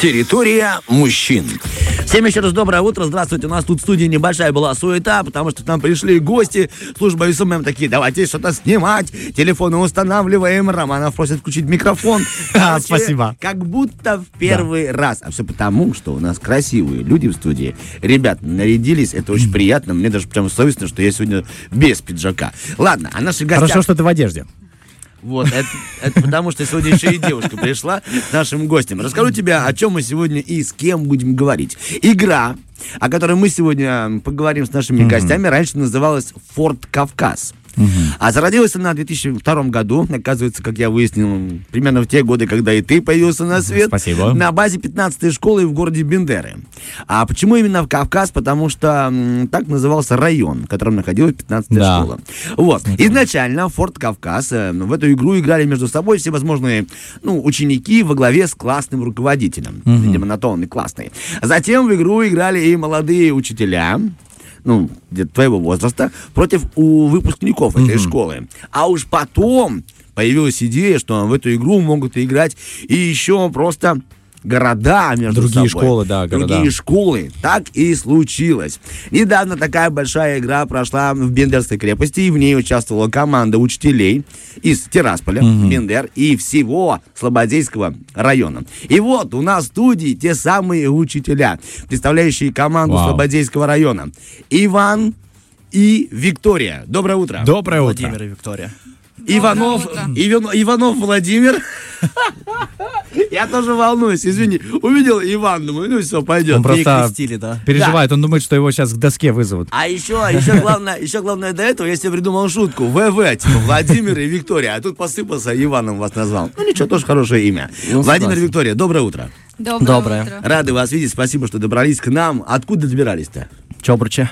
Территория мужчин. Всем еще раз доброе утро. Здравствуйте. У нас тут в студии небольшая была суета, потому что к нам пришли гости. Служба SMM такие, давайте что-то снимать. Телефоны устанавливаем. Романов просит включить микрофон. Спасибо. Как будто в первый раз. А все потому, что у нас красивые люди в студии. Ребят, нарядились. Это очень приятно. Мне даже прям совестно, что я сегодня без пиджака. Ладно, а наши гости... Хорошо, что ты в одежде. Вот, это, это потому что сегодня еще и девушка пришла нашим гостям. Расскажу тебе, о чем мы сегодня и с кем будем говорить. Игра, о которой мы сегодня поговорим с нашими гостями, раньше называлась «Форт Кавказ». А зародилась она в 2002 году, оказывается, как я выяснил, примерно в те годы, когда и ты появился на свет. Спасибо. На базе 15-й школы в городе Бендеры. А почему именно в Кавказ? Потому что м, так назывался район, в котором находилась 15-я Да. школа. Вот. Изначально Форт Кавказ э, в эту игру играли между собой всевозможные ну, ученики во главе с классным руководителем. Видимо, на то он и классный. Затем в игру играли и молодые учителя, ну, твоего возраста, против у выпускников этой школы. А уж потом появилась идея, что в эту игру могут играть и еще просто города между Другие собой. школы, да, города. Другие школы. Так и случилось. Недавно такая большая игра прошла в Бендерской крепости, и в ней участвовала команда учителей из Тирасполя, Бендер и всего Слободейского района. И вот у нас в студии те самые учителя, представляющие команду Вау. Слободейского района. Иван и Виктория. Доброе утро. Доброе утро. Владимир и Виктория. Иванов, Иван- Иванов Владимир. Я тоже волнуюсь, извини. Увидел Иван, думаю, ну все, пойдет. Он просто Перекрестили, да. переживает, он думает, что его сейчас к доске вызовут. А еще, еще главное, еще главное до этого, я себе придумал шутку. ВВ, типа Владимир и Виктория. А тут посыпался, Иваном вас назвал. Ну ничего, тоже хорошее имя. Ну, Владимир и. Виктория, доброе утро. Доброе, Доброе. утро. Рады вас видеть, спасибо, что добрались к нам. Откуда добирались-то? Чобручи.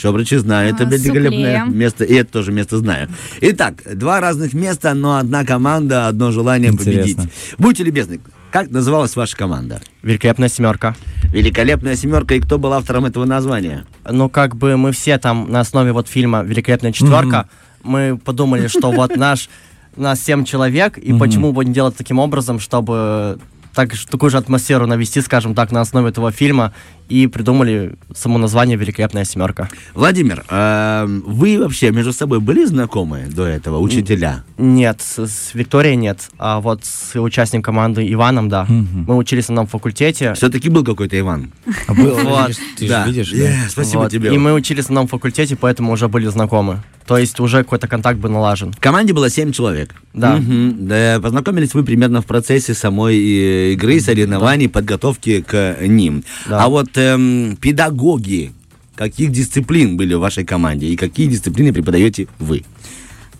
Чобрачи знаю, это А, великолепное Суплея. место, и это тоже место знаю. Итак, два разных места, но одна команда, одно желание Интересно. победить. Будьте любезны, как называлась ваша команда? Великолепная семерка. Великолепная семерка, и кто был автором этого названия? Ну, как бы мы все там на основе вот фильма «Великолепная четверка», мы подумали, что вот наш, нас семь человек, и почему бы не делать таким образом, чтобы так, такую же атмосферу навести, скажем так, на основе этого фильма, и придумали само название «Великолепная семерка». Владимир, эм, вы вообще между собой были знакомы до этого, учителя? Нет, с, с Викторией нет, а вот с участником команды Иваном, да. Мы учились на одном факультете. Все-таки был какой-то Иван. А был, Вот. видишь, ты Да. же видишь, Е, да? Спасибо Вот. тебе. И мы учились на одном факультете, поэтому уже были знакомы. То есть уже какой-то контакт был налажен. В команде было 7 человек. Да. Мгм. Да, Познакомились вы примерно в процессе самой э, игры, соревнований, подготовки к ним. Да. А вот эм, педагоги каких дисциплин были в вашей команде и какие дисциплины преподаете вы?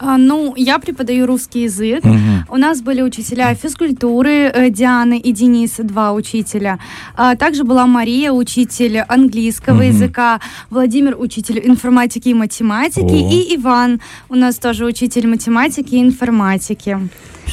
А, ну, я преподаю русский язык. У нас были учителя физкультуры, э, Диана и Денис, два учителя. А, также была Мария, учитель английского языка, Владимир, учитель информатики и математики, О. и Иван, у нас тоже учитель математики и информатики.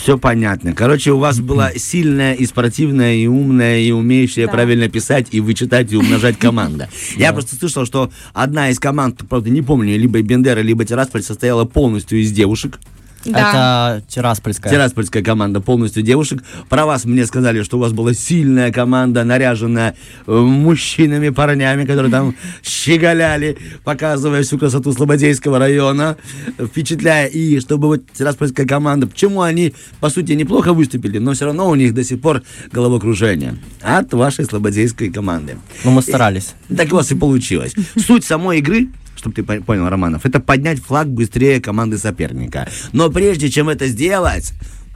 Все понятно. Короче, у вас была сильная и спортивная, и умная, и умеющая Да. правильно писать, и вычитать, и умножать команда. Я просто слышал, что одна из команд, правда, не помню, либо Бендера, либо Тирасполь, состояла полностью из девушек. Да. Это Тираспольская. Тираспольская команда полностью девушек. Про вас мне сказали, что у вас была сильная команда, наряженная э, мужчинами, парнями, которые там щеголяли, показывая всю красоту Слободейского района, впечатляя. И чтобы вот Тираспольская команда, почему они, по сути, неплохо выступили, но все равно у них до сих пор головокружение от вашей Слободейской команды. Ну, мы старались. Так у вас и получилось. Суть самой игры, чтобы ты пон- понял, Романов, это поднять флаг быстрее команды соперника. Но прежде чем это сделать,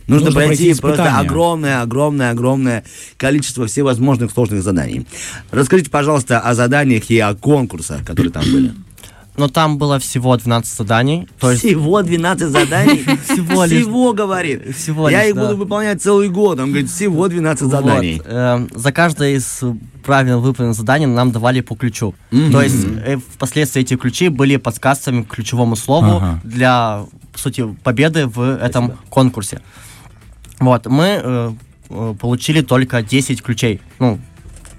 нужно, Нужно пройти, пройти просто огромное, огромное, огромное количество всевозможных сложных заданий. Расскажите, пожалуйста, о заданиях и о конкурсах, которые там были. Но там было всего 12 заданий. То есть Всего 12 заданий. Всего лишь. Всего, говорит. Всего Я их буду выполнять целый год. Он говорит, всего 12 заданий. Э, за каждое из правильно выполненных заданий нам давали по ключу. То есть э, впоследствии эти ключи были подсказками к ключевому слову для, по сути, победы в этом конкурсе. Вот, мы э, получили только 10 ключей. Ну,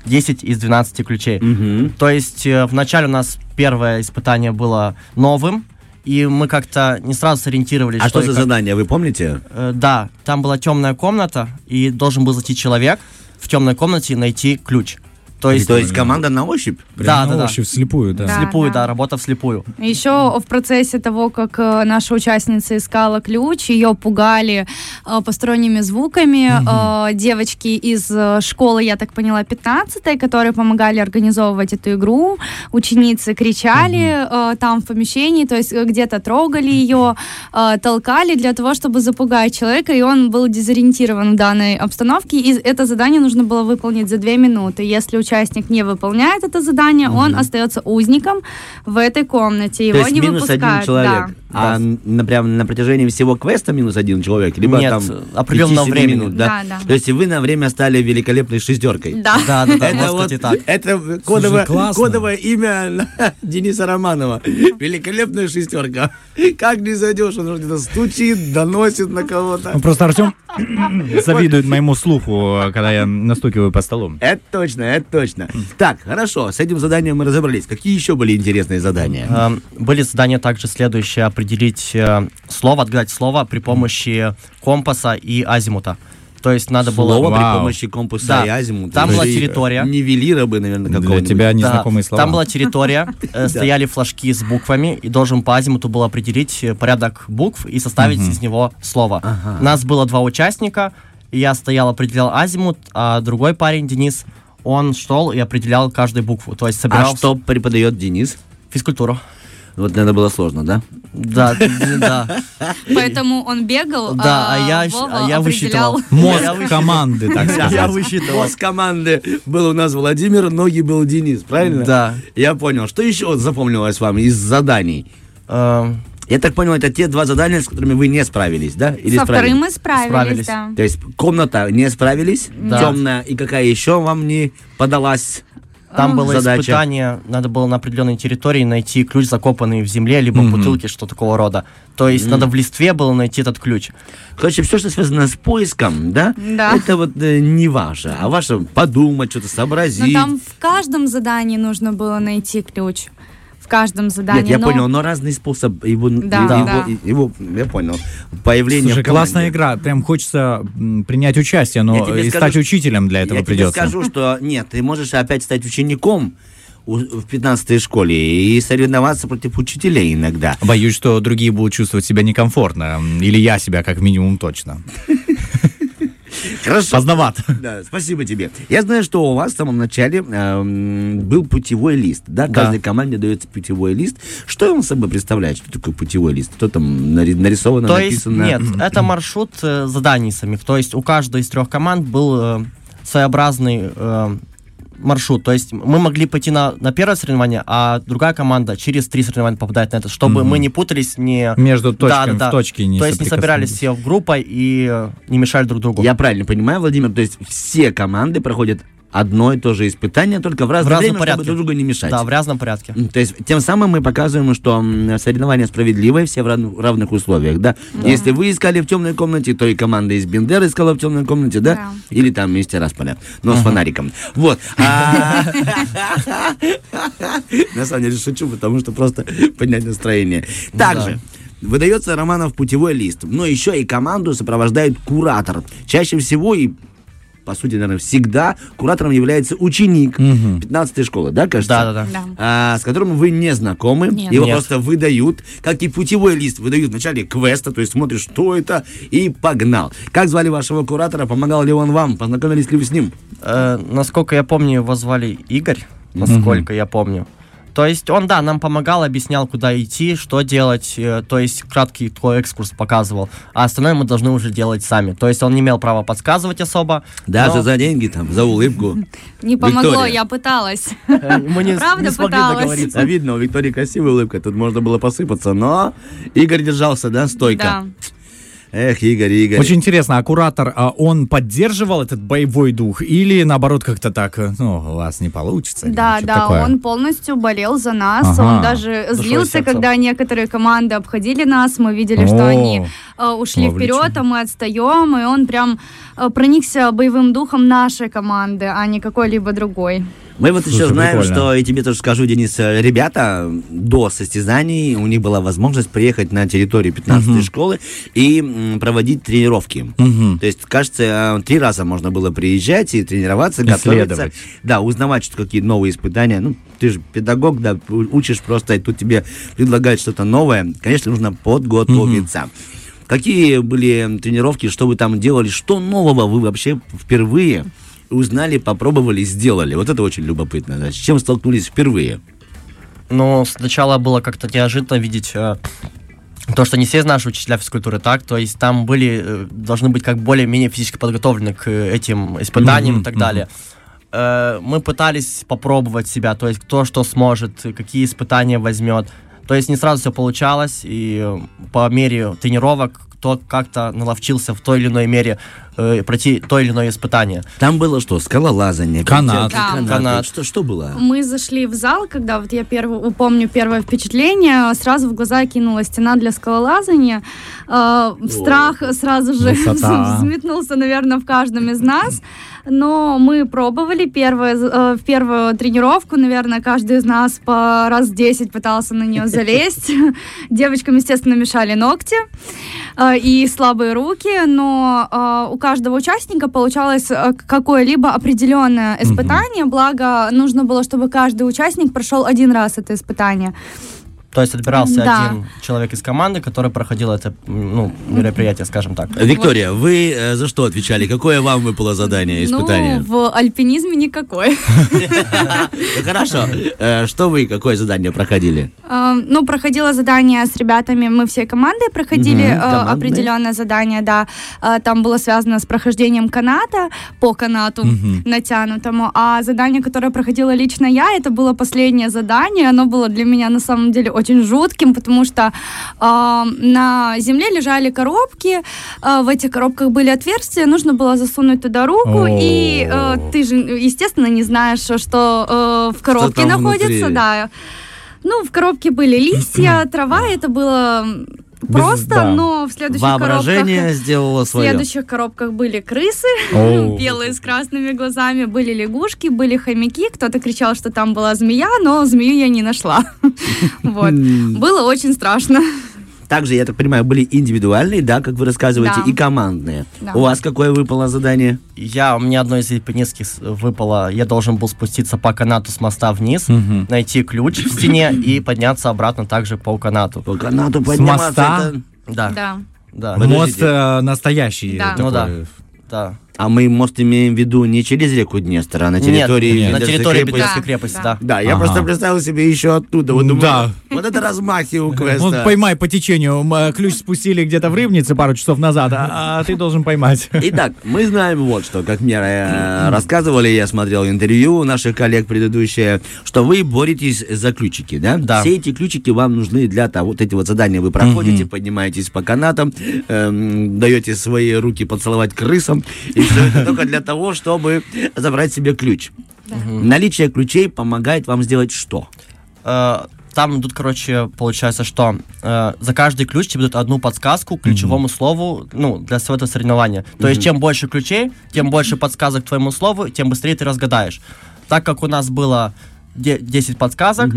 10 из 12 ключей. Мгм. То есть э, вначале у нас первое испытание было новым, и мы как-то не сразу сориентировались. А что и за как. задание, вы помните? Э, да, там была темная комната, и должен был зайти человек. в темной комнате найти ключ. То То есть, есть, команда на ощупь? да, Прям да, на да. ощупь, вслепую, да. Да. Вслепую, да, работа вслепую. Еще в процессе того, как э, наша участница искала ключ, ее пугали э, посторонними звуками. Э, девочки из школы, я так поняла, 15 которые помогали организовывать эту игру. Ученицы кричали э, там в помещении, то есть где-то трогали ее, э, толкали для того, чтобы запугать человека, и он был дезориентирован в данной обстановке. И это задание нужно было выполнить за две минуты. Если участник не выполняет это задание, он остается узником в этой комнате. Его То есть не минус выпускают. один человек. да. А на, прям на протяжении всего квеста минус один человек? Либо Нет, там определенного 5-7 времени. минут, да? Да, да. То есть вы на время стали великолепной шестеркой? Да. Да, да, да, Это вот, так. это кодовое, классно. кодовое имя Дениса Романова. Великолепная шестерка. Как не зайдешь, он где-то стучит, доносит на кого-то. Ну, просто Артем завидует моему слуху, когда я настукиваю по столу. Это точно, это точно. Так, хорошо, с этим заданием мы разобрались. Какие еще были интересные задания? Э, Были задания также следующие. Определить э, слово, отгадать слово при помощи компаса и азимута. То есть надо было... Слово при помощи компаса Да. и азимута. Там была территория. Нивелира бы, наверное, Для какого-нибудь. тебя Да, незнакомые слова. Там была территория, э, стояли флажки с буквами, и должен по азимуту был определить э, порядок букв и составить из него слово. Нас было два участника, я стоял, определял азимут, а другой парень, Денис, он шел и определял каждую букву. То есть А собирал что преподает Денис? физкультуру. Вот это было сложно, да? Да, да. Поэтому он бегал, Да, а я, Вова а я высчитывал. Мозг команды, так Я сказать. высчитывал. Босс команды был у нас Владимир, ноги был Денис, правильно? Да. Я понял. Что еще запомнилось вам из заданий? Э, Я так понял, это те два задания, с которыми вы не справились, да? Или Со справились? вторым мы справились, Справились. да. То есть комната не справились, Да. темная, и какая еще вам не подалась? Там было Задача. испытание, надо было на определенной территории найти ключ, закопанный в земле, либо в бутылке, что такого рода. То есть надо в листве было найти этот ключ. Короче, все, что связано с поиском, да? Да. Это вот э, не ваше, а ваше подумать, что-то Но сообразить. там в каждом задании нужно было найти ключ. В каждом задании. Нет, я но- понял, но разный способ его, Да, его, да. его- я понял, появление Слушай, классная игра. Прям хочется принять участие, но Я тебе и скажу, стать учителем для этого Я тебе придется. скажу, что нет, ты можешь опять стать учеником в 15 школе и соревноваться против учителей иногда. Боюсь, что другие будут чувствовать себя некомфортно. Или я себя, как минимум, точно. Хорошо. Поздновато. Да, спасибо тебе. Я знаю, что у вас в самом начале эм, был путевой лист. Да? Да. Каждой команде дается путевой лист. Что он собой представляет? Что такое путевой лист? Что там нари- нарисовано, То есть, написано? нет, это маршрут э, заданий самих. То есть у каждой из трех команд был э, своеобразный э, маршрут. То есть мы могли пойти на, на первое соревнование, а другая команда через три соревнования попадает на это, чтобы мы не путались, не... Между точками Да, да, да. в точке не То есть не собирались все в группой и не мешали друг другу. Я правильно понимаю, Владимир? То есть все команды проходят одно и то же испытание, только в разное разном время, порядке. чтобы друг другу не мешать. Да, в разном порядке. То есть тем самым мы показываем, что соревнования справедливые, все в рав- равных условиях, да? Если вы искали в темной комнате, то и команда из Бендер искала в темной комнате, да? Да. Или там из Тирасполя, но с фонариком. Вот. А- На самом деле шучу, потому что просто поднять настроение. Также выдается Романов путевой лист, но еще и команду сопровождает куратор. Чаще всего и по сути, наверное, всегда куратором является ученик 15 школы, да, кажется? Да, да, да. Да. а, с которым вы не знакомы. Нет. Его Нет. просто выдают, как и путевой лист выдают в начале квеста, то есть смотришь, что это, и погнал. Как звали вашего куратора, помогал ли он вам, познакомились ли вы с ним? Э, насколько я помню, его звали Игорь, насколько я помню. То есть он, да, нам помогал, объяснял, куда идти, что делать, э, то есть краткий твой экскурс показывал, а остальное мы должны уже делать сами. То есть он не имел права подсказывать особо. Даже но, за деньги, там, за улыбку. Не помогло, я пыталась. э, Мы не, Правда не смогли пыталась. договориться. А видно, у Виктории красивая улыбка, тут можно было посыпаться, но Игорь держался, да, стойко? Да. Эх, Игорь, Игорь. Очень интересно, а куратор, а он поддерживал этот боевой дух или наоборот как-то так, э, ну, у вас не получится? Да, да, такое? он полностью болел за нас. Ага. Он даже злился, сердцем. когда некоторые команды обходили нас. Мы видели, что О, они э, ушли вовлечен. вперед, а мы отстаем. И он прям э, проникся боевым духом нашей команды, а не какой-либо другой. Мы вот еще Слушай, знаем, прикольно. что, и тебе тоже скажу, Денис, э, ребята до состязаний, у них была возможность приехать на территорию 15 школы и проводить тренировки. То есть, кажется, э, три раза можно было приезжать и тренироваться, готовиться. Да, узнавать, что какие новые испытания. Ну, ты же педагог, да, учишь просто, и тут тебе предлагают что-то новое. Конечно, нужно подготовиться. Какие были тренировки, что вы там делали, что нового вы вообще впервые узнали, попробовали, сделали? Вот это очень любопытно. да. С чем столкнулись впервые? Ну, сначала было как-то неожиданно видеть э, то, что не все наши учителя физкультуры так, то есть там были, э, должны быть как более-менее физически подготовлены к э, этим испытаниям и так далее. Э, мы пытались попробовать себя, то есть кто что сможет, какие испытания возьмет. То есть не сразу все получалось, и э, по мере тренировок кто как-то наловчился в той или иной мере э, пройти то или иное испытание. Там было что? Скалолазание, Канат. Да. Канат. Что, что было? Мы зашли в зал, когда вот я первый, помню первое впечатление, сразу в глаза кинула стена для скалолазания. Э, страх сразу же Высота. взметнулся, наверное, в каждом из нас. Но мы пробовали первое, э, в первую тренировку, наверное, каждый из нас по раз 10 пытался на нее залезть. Девочкам, естественно, мешали ногти э, и слабые руки, но э, у каждого участника получалось какое-либо определенное испытание, благо нужно было, чтобы каждый участник прошел один раз это испытание. То есть отбирался Да. один человек из команды, который проходил это ну, мероприятие, скажем так. Виктория, вы э, за что отвечали? Какое вам выпало задание, испытание? Ну, в альпинизме никакой. Ну, Хорошо. Э, Что вы, какое задание проходили? Э, Ну, проходило задание с ребятами, мы всей командой проходили э, определенное задание, да. Э, Там было связано с прохождением каната по канату натянутому. А задание, которое проходила лично я, это было последнее задание. Оно было для меня на самом деле очень жутким, потому что э, на земле лежали коробки, э, в этих коробках были отверстия, нужно было засунуть туда руку, и э, ты же, естественно, не знаешь, что э, в коробке там находится, внутри? да. Ну, в коробке были листья, трава, это было просто, да. но в следующих Воображение коробках... сделало В свое. следующих коробках были крысы, белые с красными глазами, были лягушки, были хомяки. Кто-то кричал, что там была змея, но змею я не нашла. Вот. Было очень страшно. Также, я так понимаю, были индивидуальные, да, как вы рассказываете, Да. и командные. Да. У вас какое выпало задание? Я, у меня одно из с- выпало, я должен был спуститься по канату с моста вниз, найти ключ в стене и подняться обратно также по канату. По канату подниматься. моста? это- Да, Да. да. Мост э, настоящий. Да. такой. Ну да. да. А мы мост имеем в виду не через реку Днестр, а на Нет, территории на территории Да, крепости, да. да. Да, я Ага. просто представил себе еще оттуда. Вот, думаю, Да. вот это размахи у квеста. Вот поймай по течению. Э, Ключ спустили где-то в Рыбнице пару часов назад, а, а ты должен поймать. Итак, мы знаем вот что, как мне э, рассказывали, я смотрел интервью наших коллег предыдущие, что вы боретесь за ключики, да? Да. Все эти ключики вам нужны для того, вот эти вот задания вы проходите, поднимаетесь по канатам, эм, даете свои руки поцеловать крысам, и все это только для того, чтобы забрать себе ключ. Наличие ключей помогает вам сделать что? Э, Там идут, короче, получается, что э, за каждый ключ тебе дают одну подсказку к ключевому слову, ну, для своего этого соревнования. То есть, чем больше ключей, тем больше подсказок к твоему слову, тем быстрее ты разгадаешь. Так как у нас было де- 10 подсказок,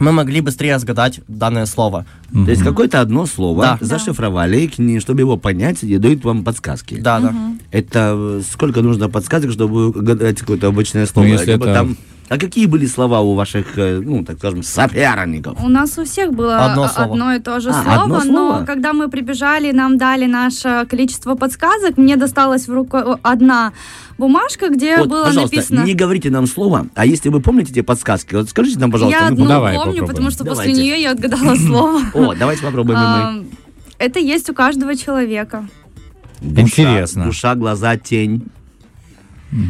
мы могли быстрее разгадать данное слово. То есть какое-то одно слово Да. зашифровали, и к ней, чтобы его понять, и дают вам подсказки. Да, да. Это э, сколько нужно подсказок, чтобы угадать какое-то обычное слово? если Либо это- там- А какие были слова у ваших, э, ну, так скажем, соперников? У нас у всех было Одно слово. одно и то же А, слово, одно слово? но когда мы прибежали, нам дали наше количество подсказок, мне досталась в руку одна бумажка, где Вот, было пожалуйста, написано... не говорите нам слово, а если вы помните эти подсказки, вот скажите нам, пожалуйста. я мы одну давай помню, попробуем. потому что Давайте. после нее я отгадала слово. О, давайте попробуем мы. Это есть у каждого человека. Душа, Интересно. Душа, глаза, тень.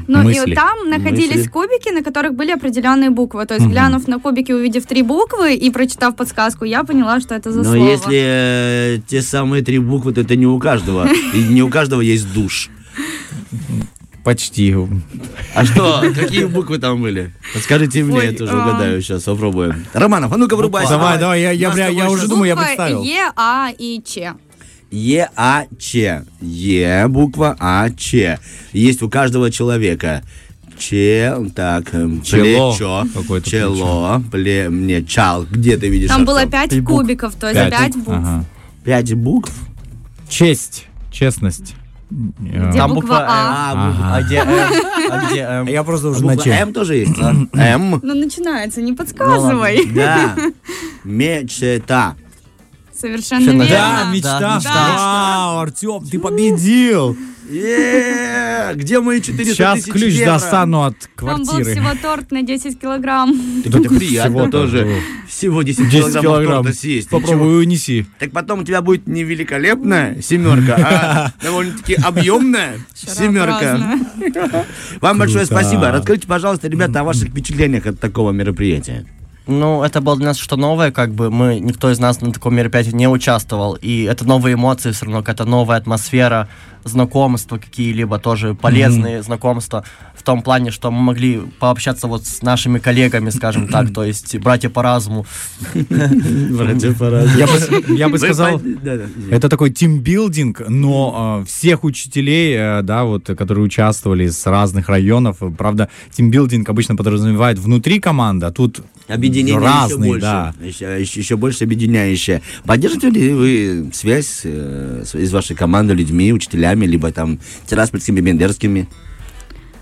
Ну Мысли. и там находились Мысли. кубики, на которых были определенные буквы. То есть, глянув на кубики, увидев три буквы и прочитав подсказку, я поняла, что это за Но слово. если э, те самые три буквы, то это не у каждого. И не у каждого есть душ. Почти. А что, какие буквы там были? Подскажите мне, Ой, я тоже а. угадаю сейчас, попробуем. Романов, а ну-ка врубайся. Давай, давай, я, я, тобой я уже думаю, я представил. Е, А и Ч. Е, А, Ч. Е, буква А, Ч. Есть у каждого человека. Че, так, Чело плечо, какое-то чело, пле, мне, чал, где ты видишь? Там Артем? было пять кубиков, то есть Пять. букв. Ага. Пять букв? Честь, честность. Э, Где Там буква буква А? М. А где М? А где М? Я просто А уже на буква Ч. М тоже есть? М? Ну, начинается, не подсказывай. Да. Мечта. Совершенно верно. Да, мечта. Да, мечта. Вау, Артем, ты победил. Где мои 400 Сейчас тысяч ключ евро? достану от Там был квартиры. всего торт на 10 килограмм. Так это приятно тоже. Всего 10, 10 килограммов килограмм. торта съесть. Попробуй унеси. Так потом у тебя будет не великолепная семерка, а довольно-таки объемная семерка. Вам большое спасибо. Расскажите, пожалуйста, ребята, о ваших впечатлениях от такого мероприятия. Ну, это было для нас что новое, как бы мы, никто из нас на таком мероприятии не участвовал, и это новые эмоции все равно, какая-то новая атмосфера, знакомства какие-либо тоже полезные знакомства, в том плане, что мы могли пообщаться вот с нашими коллегами, скажем так, то есть братья по разуму. Я бы, я бы сказал, это такой тимбилдинг, но э, всех учителей, э, да, вот, которые участвовали с разных районов, э, правда, тимбилдинг обычно подразумевает внутри команды, а тут Объединение еще разные, больше. да. Еще, еще- еще больше объединяющее. Поддержите ли вы связь э, с- из вашей команды людьми, учителями, либо там тираспольскими, бендерскими?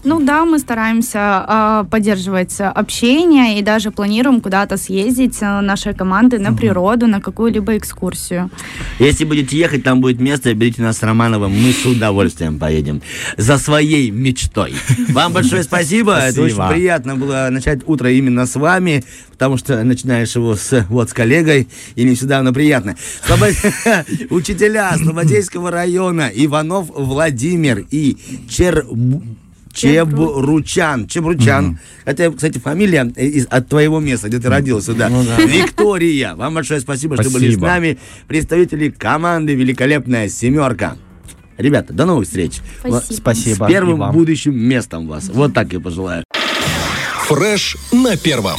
Ну да, мы стараемся а, поддерживать общение и даже планируем куда-то съездить э, нашей команды на природу, на какую-либо экскурсию. Если будете ехать, там будет место, берите нас с Романовым, мы с удовольствием поедем. За своей мечтой. Вам большое спасибо. Это очень приятно было начать утро именно с вами, потому что начинаешь его с, вот, с коллегой, и не всегда оно приятно. Учителя Слободейского района Иванов Владимир и Чер... Чебручан. Чебручан. Это, кстати, фамилия из, от твоего места, где ты родился, да. Виктория. Вам большое спасибо, что были с Спасибо. нами. Представители команды «Великолепная семерка». Ребята, до новых встреч. Спасибо. Спасибо. С первым будущим местом вас. Вот так я пожелаю. Фреш на первом.